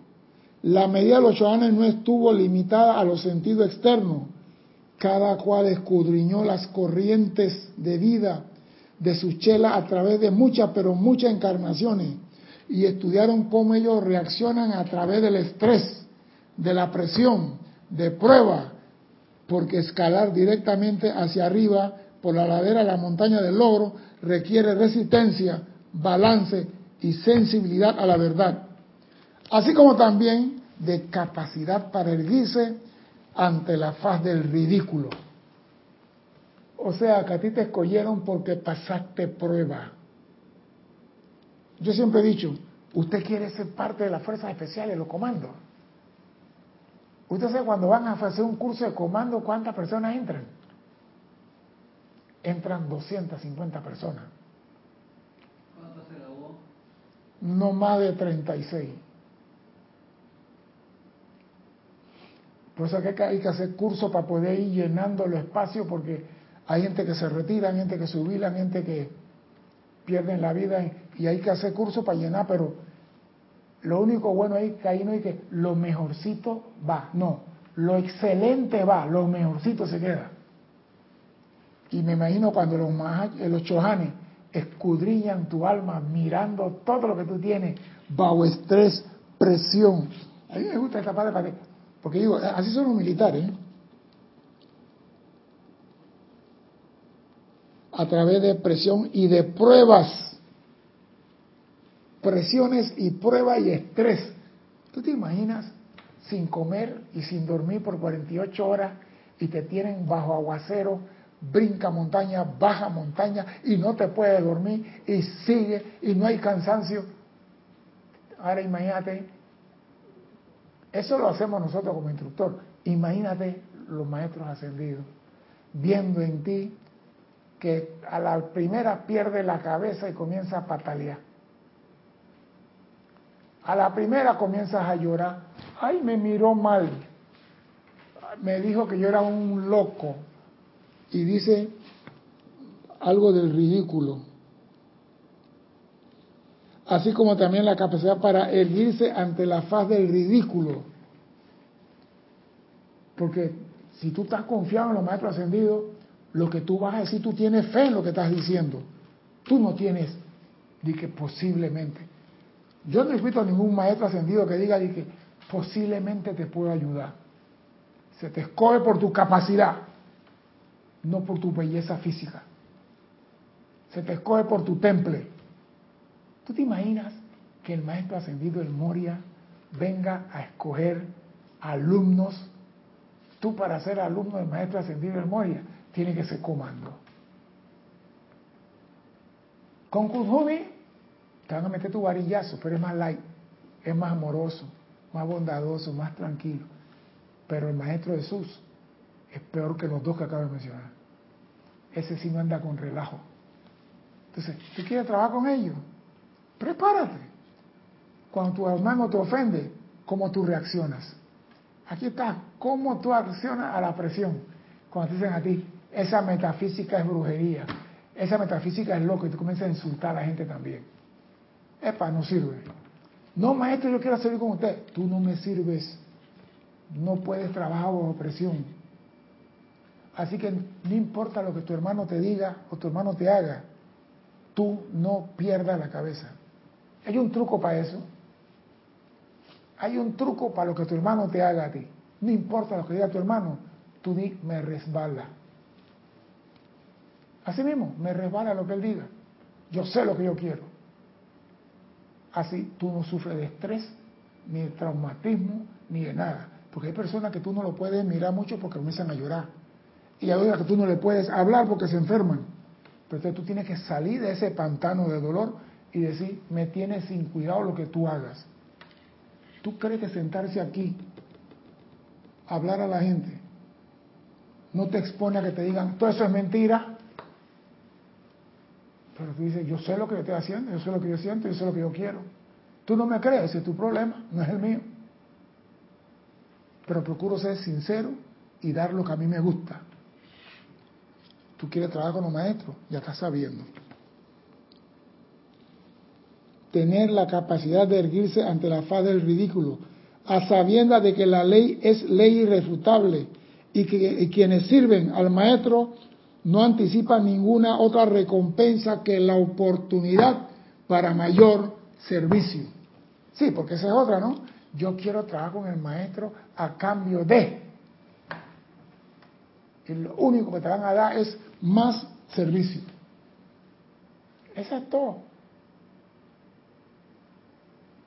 la medida de los chohanes no estuvo limitada a los sentidos externos. Cada cual escudriñó las corrientes de vida de su chela a través de muchas, pero muchas encarnaciones y estudiaron cómo ellos reaccionan a través del estrés, de la presión, de prueba, porque escalar directamente hacia arriba por la ladera de la montaña del logro requiere resistencia, balance y sensibilidad a la verdad así como también de capacidad para erguirse ante la faz del ridículo. O sea, que a ti te escogieron porque pasaste prueba. Yo siempre he dicho, usted quiere ser parte de las fuerzas especiales, los comandos. Usted sabe cuando van a hacer un curso de comando, ¿cuántas personas entran? Entran 250 personas. ¿Cuántas se grabó? No más de 36. Por eso que hay que hacer cursos para poder ir llenando los espacios porque hay gente que se retira, hay gente que se jubila, gente que pierden la vida y hay que hacer cursos para llenar, pero lo único bueno es que ahí no hay que lo mejorcito va, no, lo excelente va, lo mejorcito se queda. Y me imagino cuando los, los chojanes escudriñan tu alma mirando todo lo que tú tienes bajo estrés, presión. A mí me gusta esta parte para que porque digo, así son los militares. A través de presión y de pruebas. Presiones y pruebas y estrés. ¿Tú te imaginas sin comer y sin dormir por 48 horas y te tienen bajo aguacero, brinca montaña, baja montaña y no te puedes dormir y sigue y no hay cansancio? Ahora imagínate eso lo hacemos nosotros como instructor. Imagínate los maestros ascendidos viendo en ti que a la primera pierde la cabeza y comienza a patalear. A la primera comienzas a llorar. Ay, me miró mal. Me dijo que yo era un loco. Y dice algo del ridículo. Así como también la capacidad para erguirse ante la faz del ridículo. Porque si tú estás confiado en los maestros ascendidos, lo que tú vas a decir, tú tienes fe en lo que estás diciendo. Tú no tienes, di que posiblemente. Yo no he visto a ningún maestro ascendido que diga di que posiblemente te puedo ayudar. Se te escoge por tu capacidad, no por tu belleza física. Se te escoge por tu temple. ¿Tú te imaginas que el maestro ascendido del Moria venga a escoger alumnos Tú para ser alumno del maestro ascendido del Moria tienes que ser comando. Con Kuzumi te van a meter tu varillazo, pero es más light, es más amoroso, más bondadoso, más tranquilo. Pero el maestro Jesús es peor que los dos que acabo de mencionar. Ese sí no anda con relajo. Entonces, ¿tú quieres trabajar con ellos? Prepárate. Cuando tu hermano te ofende, ¿cómo tú reaccionas? Aquí está, cómo tú accionas a la presión. Cuando te dicen a ti, esa metafísica es brujería, esa metafísica es loco y tú comienzas a insultar a la gente también. Epa, no sirve. No, maestro, yo quiero servir con usted. Tú no me sirves. No puedes trabajar bajo presión. Así que no importa lo que tu hermano te diga o tu hermano te haga. tú no pierdas la cabeza. Hay un truco para eso. Hay un truco para lo que tu hermano te haga a ti. No importa lo que diga tu hermano, tú di, me resbala. Así mismo, me resbala lo que él diga. Yo sé lo que yo quiero. Así tú no sufres de estrés, ni de traumatismo, ni de nada. Porque hay personas que tú no lo puedes mirar mucho porque comienzan a llorar. Y hay otras que tú no le puedes hablar porque se enferman. Pero entonces tú tienes que salir de ese pantano de dolor y decir, me tienes sin cuidado lo que tú hagas. ¿Tú crees que sentarse aquí, hablar a la gente, no te expone a que te digan, todo eso es mentira? Pero tú dices, yo sé lo que yo estoy haciendo, yo sé lo que yo siento, yo sé lo que yo quiero. Tú no me crees, ese es tu problema, no es el mío. Pero procuro ser sincero y dar lo que a mí me gusta. Tú quieres trabajar con los maestros, ya estás sabiendo. Tener la capacidad de erguirse ante la faz del ridículo, a sabiendas de que la ley es ley irrefutable y que quienes sirven al maestro no anticipa ninguna otra recompensa que la oportunidad para mayor servicio. Sí, porque esa es otra, ¿no? Yo quiero trabajar con el maestro a cambio de. Y lo único que te van a dar es más servicio. Eso es todo.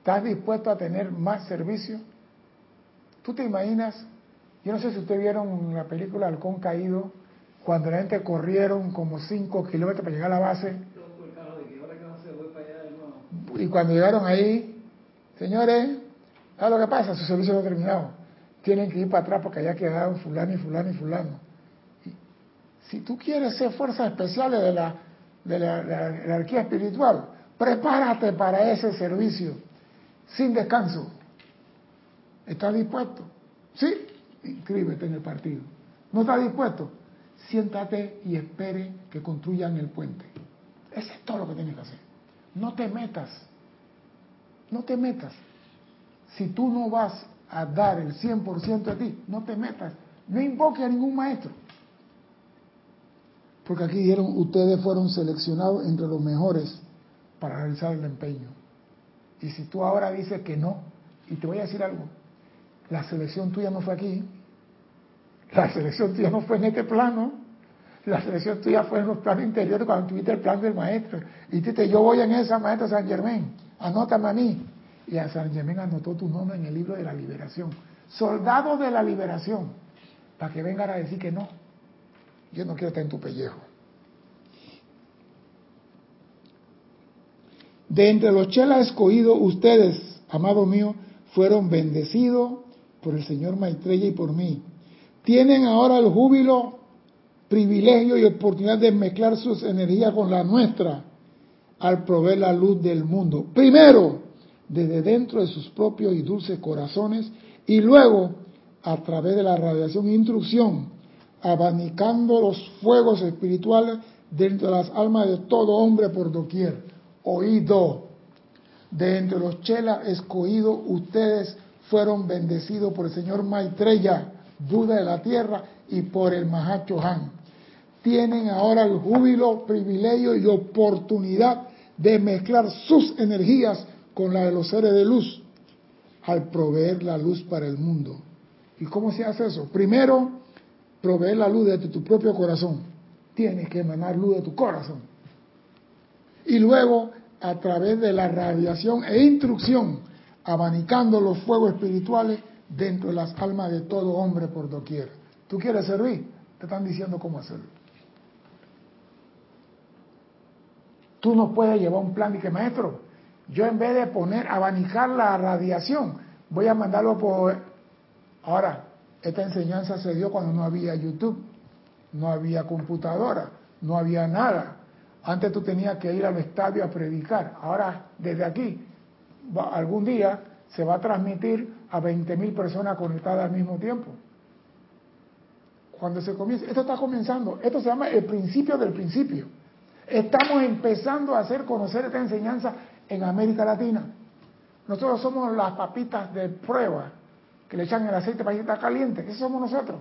¿Estás dispuesto a tener más servicio? ¿Tú te imaginas? Yo no sé si ustedes vieron la película Halcón Caído, cuando la gente corrieron como 5 kilómetros para llegar a la base. Y cuando llegaron ahí, señores, ¿sabes lo que pasa? Su servicio no ha terminado. Tienen que ir para atrás porque allá quedaron fulano y fulano y fulano. si tú quieres ser fuerzas especiales de la, de la, jerarquía espiritual, prepárate para ese servicio, sin descanso. ¿Estás dispuesto? Sí, inscríbete en el partido. ¿No estás dispuesto? siéntate y espere que construyan el puente. Eso es todo lo que tienes que hacer. No te metas, no te metas. Si tú no vas a dar el 100% de ti, no te metas. No invoque a ningún maestro. Porque aquí dijeron, ustedes fueron seleccionados entre los mejores para realizar el empeño. Y si tú ahora dices que no, y te voy a decir algo, la selección tuya no fue aquí, la selección tuya no fue en este plano, la selección tuya fue en los planos interiores cuando tuviste el plan del maestro. Y dijiste, yo voy en esa, maestro San Germán, anótame a mí. Y a San Germán anotó tu nombre en el libro de la liberación. Soldado de la liberación. Para que vengan a decir que no. Yo no quiero estar en tu pellejo. De entre los chelas escogidos, ustedes, amado mío, fueron bendecidos por el Señor Maitreya y por mí tienen ahora el júbilo, privilegio y oportunidad de mezclar sus energías con la nuestra al proveer la luz del mundo. Primero, desde dentro de sus propios y dulces corazones y luego a través de la radiación e instrucción, abanicando los fuegos espirituales dentro de las almas de todo hombre por doquier. Oído, de entre los chelas escogidos, ustedes fueron bendecidos por el Señor Maitreya Buda de la tierra y por el Mahacho Han. Tienen ahora el júbilo, privilegio y oportunidad de mezclar sus energías con la de los seres de luz al proveer la luz para el mundo. ¿Y cómo se hace eso? Primero, proveer la luz desde tu propio corazón. Tienes que emanar luz de tu corazón. Y luego, a través de la radiación e instrucción, abanicando los fuegos espirituales, dentro de las almas de todo hombre por doquier. ¿Tú quieres servir? Te están diciendo cómo hacerlo. Tú no puedes llevar un plan y que, maestro, yo en vez de poner, abanicar la radiación, voy a mandarlo por... Ahora, esta enseñanza se dio cuando no había YouTube, no había computadora, no había nada. Antes tú tenías que ir al estadio a predicar. Ahora, desde aquí, algún día se va a transmitir a 20.000 personas conectadas al mismo tiempo. Cuando se comienza, esto está comenzando, esto se llama el principio del principio. Estamos empezando a hacer conocer esta enseñanza en América Latina. Nosotros somos las papitas de prueba que le echan el aceite para que está caliente. Eso somos nosotros.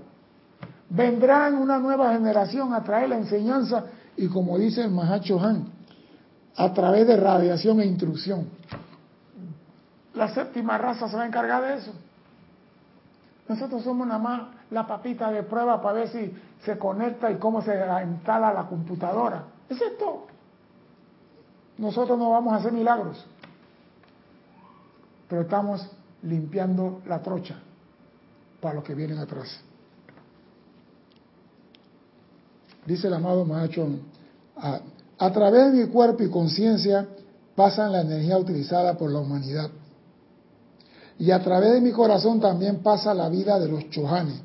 Vendrán una nueva generación a traer la enseñanza y como dice el Mahacho Han, a través de radiación e intrusión. La séptima raza se va a encargar de eso. Nosotros somos nada más la papita de prueba para ver si se conecta y cómo se instala la computadora. Es esto. Nosotros no vamos a hacer milagros, pero estamos limpiando la trocha para los que vienen atrás. Dice el amado Mahachon, a, a través de mi cuerpo y conciencia pasan la energía utilizada por la humanidad. Y a través de mi corazón también pasa la vida de los chohanes.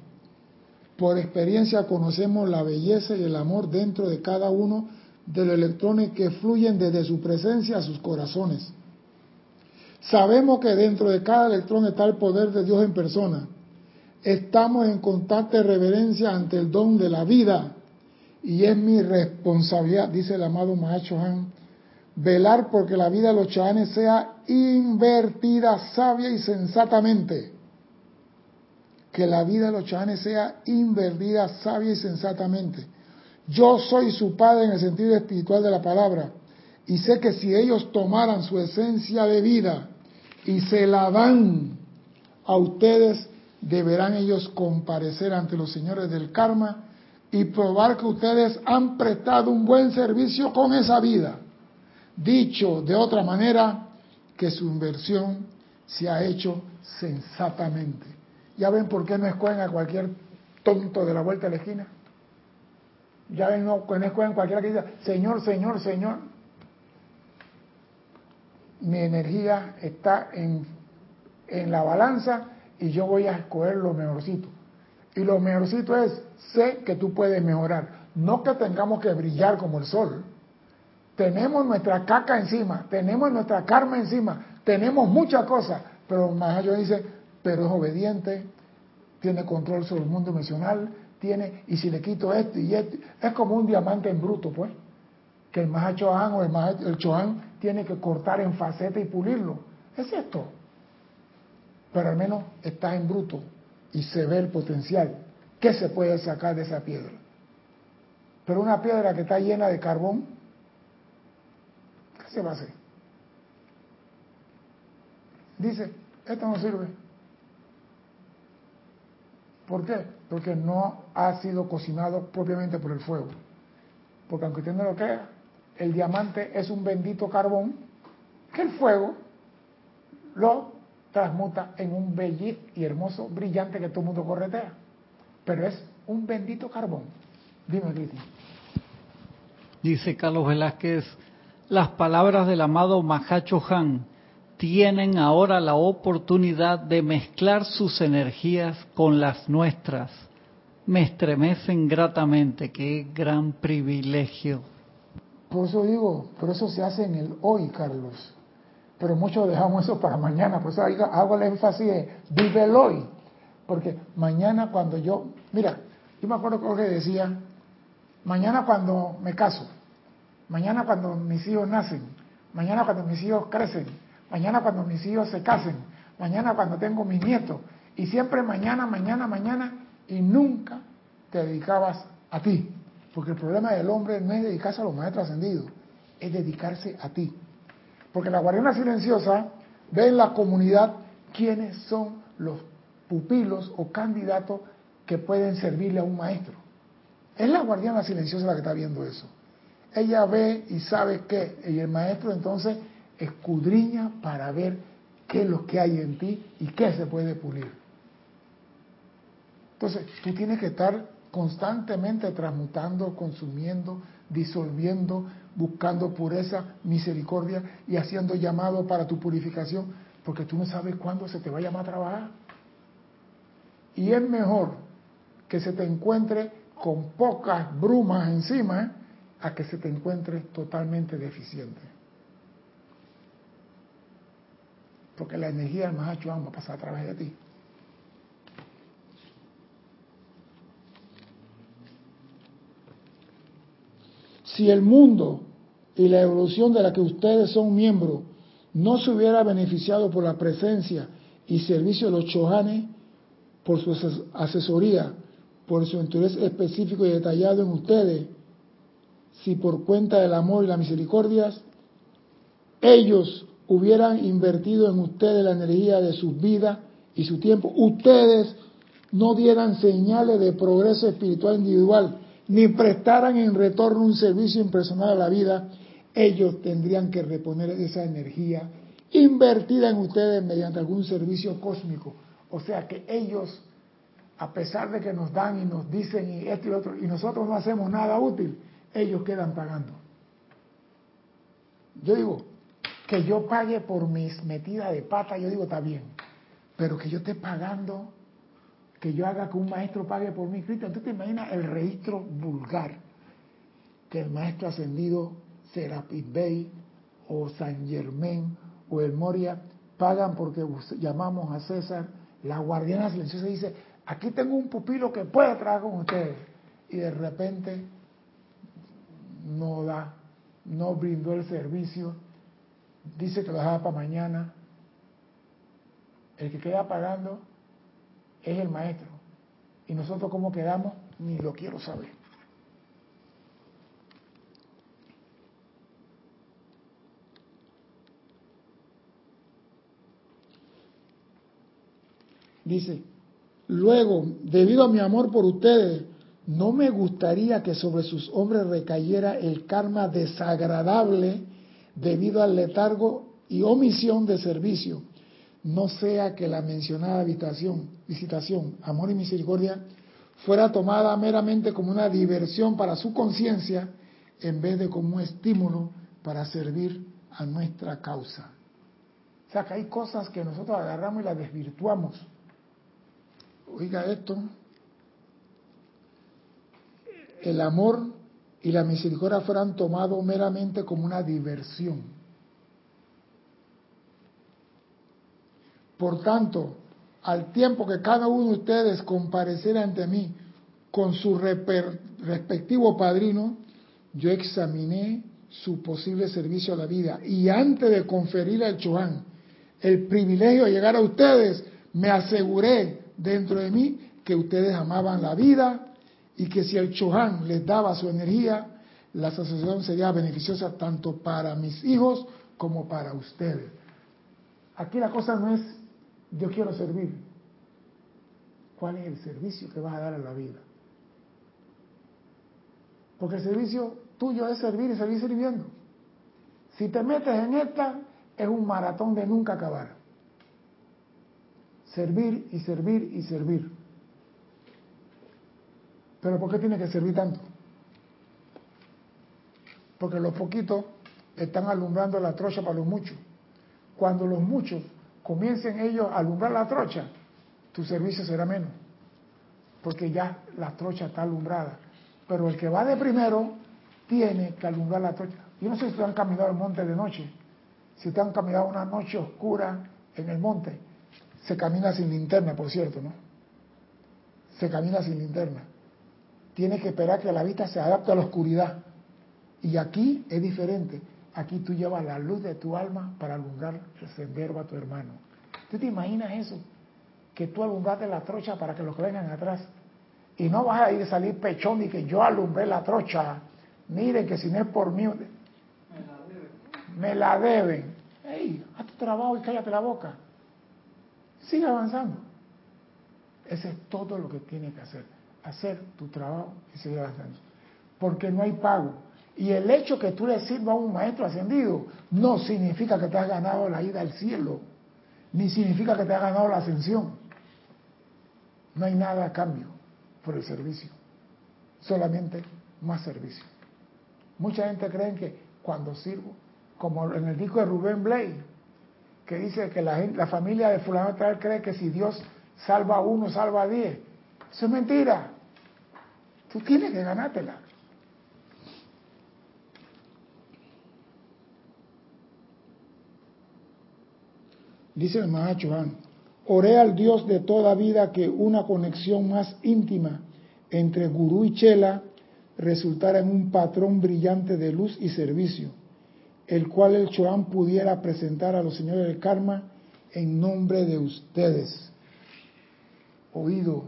Por experiencia conocemos la belleza y el amor dentro de cada uno de los electrones que fluyen desde su presencia a sus corazones. Sabemos que dentro de cada electrón está el poder de Dios en persona. Estamos en constante reverencia ante el don de la vida y es mi responsabilidad, dice el amado Mahacho Han, velar porque la vida de los chahanes sea invertida sabia y sensatamente. Que la vida de los chahanes sea invertida sabia y sensatamente. Yo soy su padre en el sentido espiritual de la palabra y sé que si ellos tomaran su esencia de vida y se la dan a ustedes, deberán ellos comparecer ante los señores del karma y probar que ustedes han prestado un buen servicio con esa vida. Dicho de otra manera, que su inversión se ha hecho sensatamente. ¿Ya ven por qué no escogen a cualquier tonto de la vuelta de la esquina? ¿Ya ven no, no escogen cualquiera que diga, Señor, Señor, Señor? Mi energía está en, en la balanza y yo voy a escoger lo mejorcito. Y lo mejorcito es, sé que tú puedes mejorar. No que tengamos que brillar como el sol. Tenemos nuestra caca encima, tenemos nuestra karma encima, tenemos muchas cosas, pero Mahayo dice, pero es obediente, tiene control sobre el mundo emocional, tiene, y si le quito esto y esto, es como un diamante en bruto, pues, que el Mahacho o el, el Chohan tiene que cortar en faceta y pulirlo. Es esto. Pero al menos está en bruto y se ve el potencial. ¿Qué se puede sacar de esa piedra? Pero una piedra que está llena de carbón, ¿qué se va a hacer? Dice, esto no sirve. ¿Por qué? Porque no ha sido cocinado propiamente por el fuego. Porque aunque usted no lo crea, el diamante es un bendito carbón que el fuego lo transmuta en un bello y hermoso brillante que todo el mundo corretea. Pero es un bendito carbón. Dime, Cristian. Dice Carlos Velázquez, las palabras del amado Mahacho Han tienen ahora la oportunidad de mezclar sus energías con las nuestras. Me estremecen gratamente, qué gran privilegio. Por eso digo, por eso se hace en el hoy, Carlos pero muchos dejamos eso para mañana, por eso hago el énfasis de vive hoy, porque mañana cuando yo, mira, yo me acuerdo que decía, mañana cuando me caso, mañana cuando mis hijos nacen, mañana cuando mis hijos crecen, mañana cuando mis hijos se casen, mañana cuando tengo mis nietos, y siempre mañana, mañana, mañana, y nunca te dedicabas a ti, porque el problema del hombre no es dedicarse a los maestros ascendidos, es dedicarse a ti. Porque la guardiana silenciosa ve en la comunidad quiénes son los pupilos o candidatos que pueden servirle a un maestro. Es la guardiana silenciosa la que está viendo eso. Ella ve y sabe qué, y el maestro entonces escudriña para ver qué es lo que hay en ti y qué se puede pulir. Entonces, tú tienes que estar constantemente transmutando, consumiendo, disolviendo, buscando pureza, misericordia y haciendo llamado para tu purificación, porque tú no sabes cuándo se te va a llamar a trabajar. Y es mejor que se te encuentre con pocas brumas encima a que se te encuentre totalmente deficiente. Porque la energía del Mahacho va a pasar a través de ti. Si el mundo y la evolución de la que ustedes son miembros no se hubiera beneficiado por la presencia y servicio de los chohanes, por su asesoría, por su interés específico y detallado en ustedes, si por cuenta del amor y la misericordia, ellos hubieran invertido en ustedes la energía de su vida y su tiempo, ustedes no dieran señales de progreso espiritual individual, ni prestaran en retorno un servicio impersonal a la vida, ellos tendrían que reponer esa energía invertida en ustedes mediante algún servicio cósmico. O sea que ellos, a pesar de que nos dan y nos dicen y esto y otro, y nosotros no hacemos nada útil, ellos quedan pagando. Yo digo, que yo pague por mis metidas de pata, yo digo, está bien, pero que yo esté pagando, que yo haga que un maestro pague por mí, Cristo, ¿tú te imaginas el registro vulgar que el maestro ascendido Serapis Bey o San Germán o el Moria pagan porque llamamos a César, la guardiana silenciosa dice, aquí tengo un pupilo que puede trabajar con ustedes. Y de repente no da, no brindó el servicio, dice que lo dejaba para mañana. El que queda pagando es el maestro. Y nosotros cómo quedamos, ni lo quiero saber. Dice, luego, debido a mi amor por ustedes, no me gustaría que sobre sus hombres recayera el karma desagradable debido al letargo y omisión de servicio. No sea que la mencionada visitación, visitación, amor y misericordia, fuera tomada meramente como una diversión para su conciencia en vez de como un estímulo para servir a nuestra causa. O sea que hay cosas que nosotros agarramos y las desvirtuamos oiga esto, el amor y la misericordia fueran tomados meramente como una diversión. Por tanto, al tiempo que cada uno de ustedes compareciera ante mí con su respectivo padrino, yo examiné su posible servicio a la vida y antes de conferirle al Chohan el privilegio de llegar a ustedes, me aseguré dentro de mí que ustedes amaban la vida y que si el Chohan les daba su energía, la asociación sería beneficiosa tanto para mis hijos como para ustedes. Aquí la cosa no es yo quiero servir. ¿Cuál es el servicio que vas a dar a la vida? Porque el servicio tuyo es servir y seguir sirviendo. Si te metes en esta, es un maratón de nunca acabar servir y servir y servir. Pero ¿por qué tiene que servir tanto? Porque los poquitos están alumbrando la trocha para los muchos. Cuando los muchos comiencen ellos a alumbrar la trocha, tu servicio será menos. Porque ya la trocha está alumbrada. Pero el que va de primero tiene que alumbrar la trocha. Yo no sé si ustedes han caminado el monte de noche. Si ustedes han caminado una noche oscura en el monte, se camina sin linterna, por cierto, ¿no? Se camina sin linterna. Tiene que esperar que la vista se adapte a la oscuridad. Y aquí es diferente. Aquí tú llevas la luz de tu alma para alumbrar el sendero a tu hermano. ¿Tú te imaginas eso? Que tú alumbraste la trocha para que los que vengan atrás. Y no vas a ir a salir pechón y que yo alumbré la trocha. Miren que si no es por mí, me la deben. Ey, haz tu trabajo y cállate la boca. Sigue avanzando. Ese es todo lo que tiene que hacer. Hacer tu trabajo y seguir avanzando. Porque no hay pago. Y el hecho que tú le sirvas a un maestro ascendido no significa que te has ganado la ida al cielo, ni significa que te has ganado la ascensión. No hay nada a cambio por el servicio, solamente más servicio. Mucha gente cree que cuando sirvo, como en el disco de Rubén Blay, que dice que la, la familia de fulano tal cree que si Dios salva a uno, salva a diez. Eso es mentira. Tú tienes que ganártela. Dice el Mahachohan, oré al Dios de toda vida que una conexión más íntima entre gurú y chela resultara en un patrón brillante de luz y servicio el cual el Choán pudiera presentar a los señores del karma en nombre de ustedes. Oído,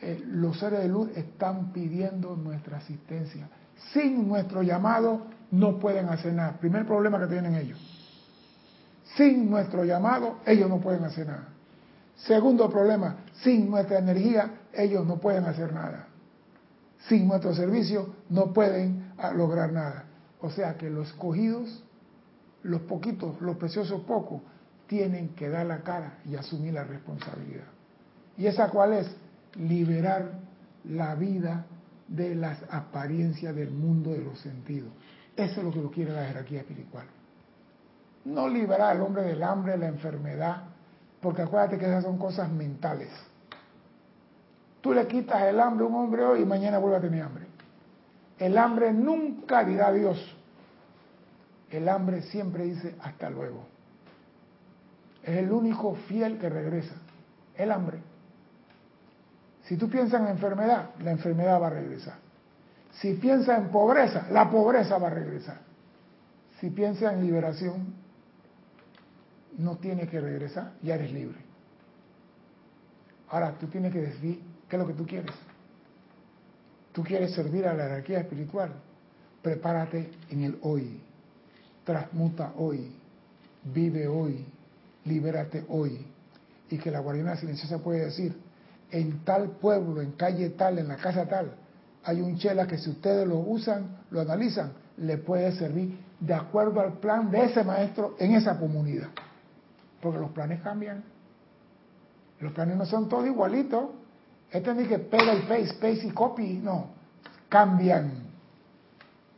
eh, los seres de luz están pidiendo nuestra asistencia. Sin nuestro llamado no pueden hacer nada. Primer problema que tienen ellos. Sin nuestro llamado, ellos no pueden hacer nada. Segundo problema, sin nuestra energía, ellos no pueden hacer nada. Sin nuestro servicio, no pueden ah, lograr nada. O sea que los escogidos, los poquitos, los preciosos pocos, tienen que dar la cara y asumir la responsabilidad. ¿Y esa cuál es? Liberar la vida de las apariencias del mundo de los sentidos. Eso es lo que lo quiere la jerarquía espiritual. No liberar al hombre del hambre, la enfermedad, porque acuérdate que esas son cosas mentales. Tú le quitas el hambre a un hombre hoy y mañana vuelve a tener hambre. El hambre nunca dirá Dios. El hambre siempre dice hasta luego. Es el único fiel que regresa. El hambre. Si tú piensas en enfermedad, la enfermedad va a regresar. Si piensas en pobreza, la pobreza va a regresar. Si piensas en liberación, no tienes que regresar, ya eres libre. Ahora tú tienes que decidir qué es lo que tú quieres. Tú quieres servir a la jerarquía espiritual. Prepárate en el hoy. Transmuta hoy. Vive hoy. Libérate hoy. Y que la guardiana silenciosa puede decir, en tal pueblo, en calle tal, en la casa tal, hay un chela que si ustedes lo usan, lo analizan, le puede servir de acuerdo al plan de ese maestro en esa comunidad. Porque los planes cambian. Los planes no son todos igualitos. Este ni que pega el paste, paste y copy, no. Cambian.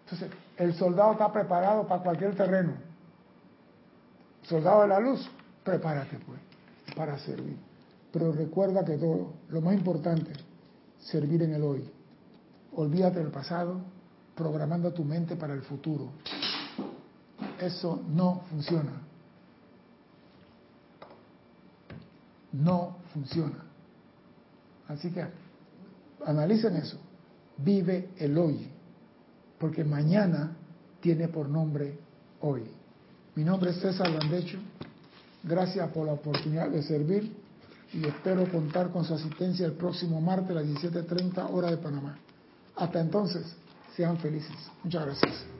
Entonces, el soldado está preparado para cualquier terreno. Soldado de la luz, prepárate pues para servir. Pero recuerda que todo, lo más importante, servir en el hoy. Olvídate del pasado, programando tu mente para el futuro. Eso no funciona. No funciona. Así que analicen eso. Vive el hoy. Porque mañana tiene por nombre hoy. Mi nombre es César Landecho. Gracias por la oportunidad de servir y espero contar con su asistencia el próximo martes a las 17.30 hora de Panamá. Hasta entonces, sean felices. Muchas gracias.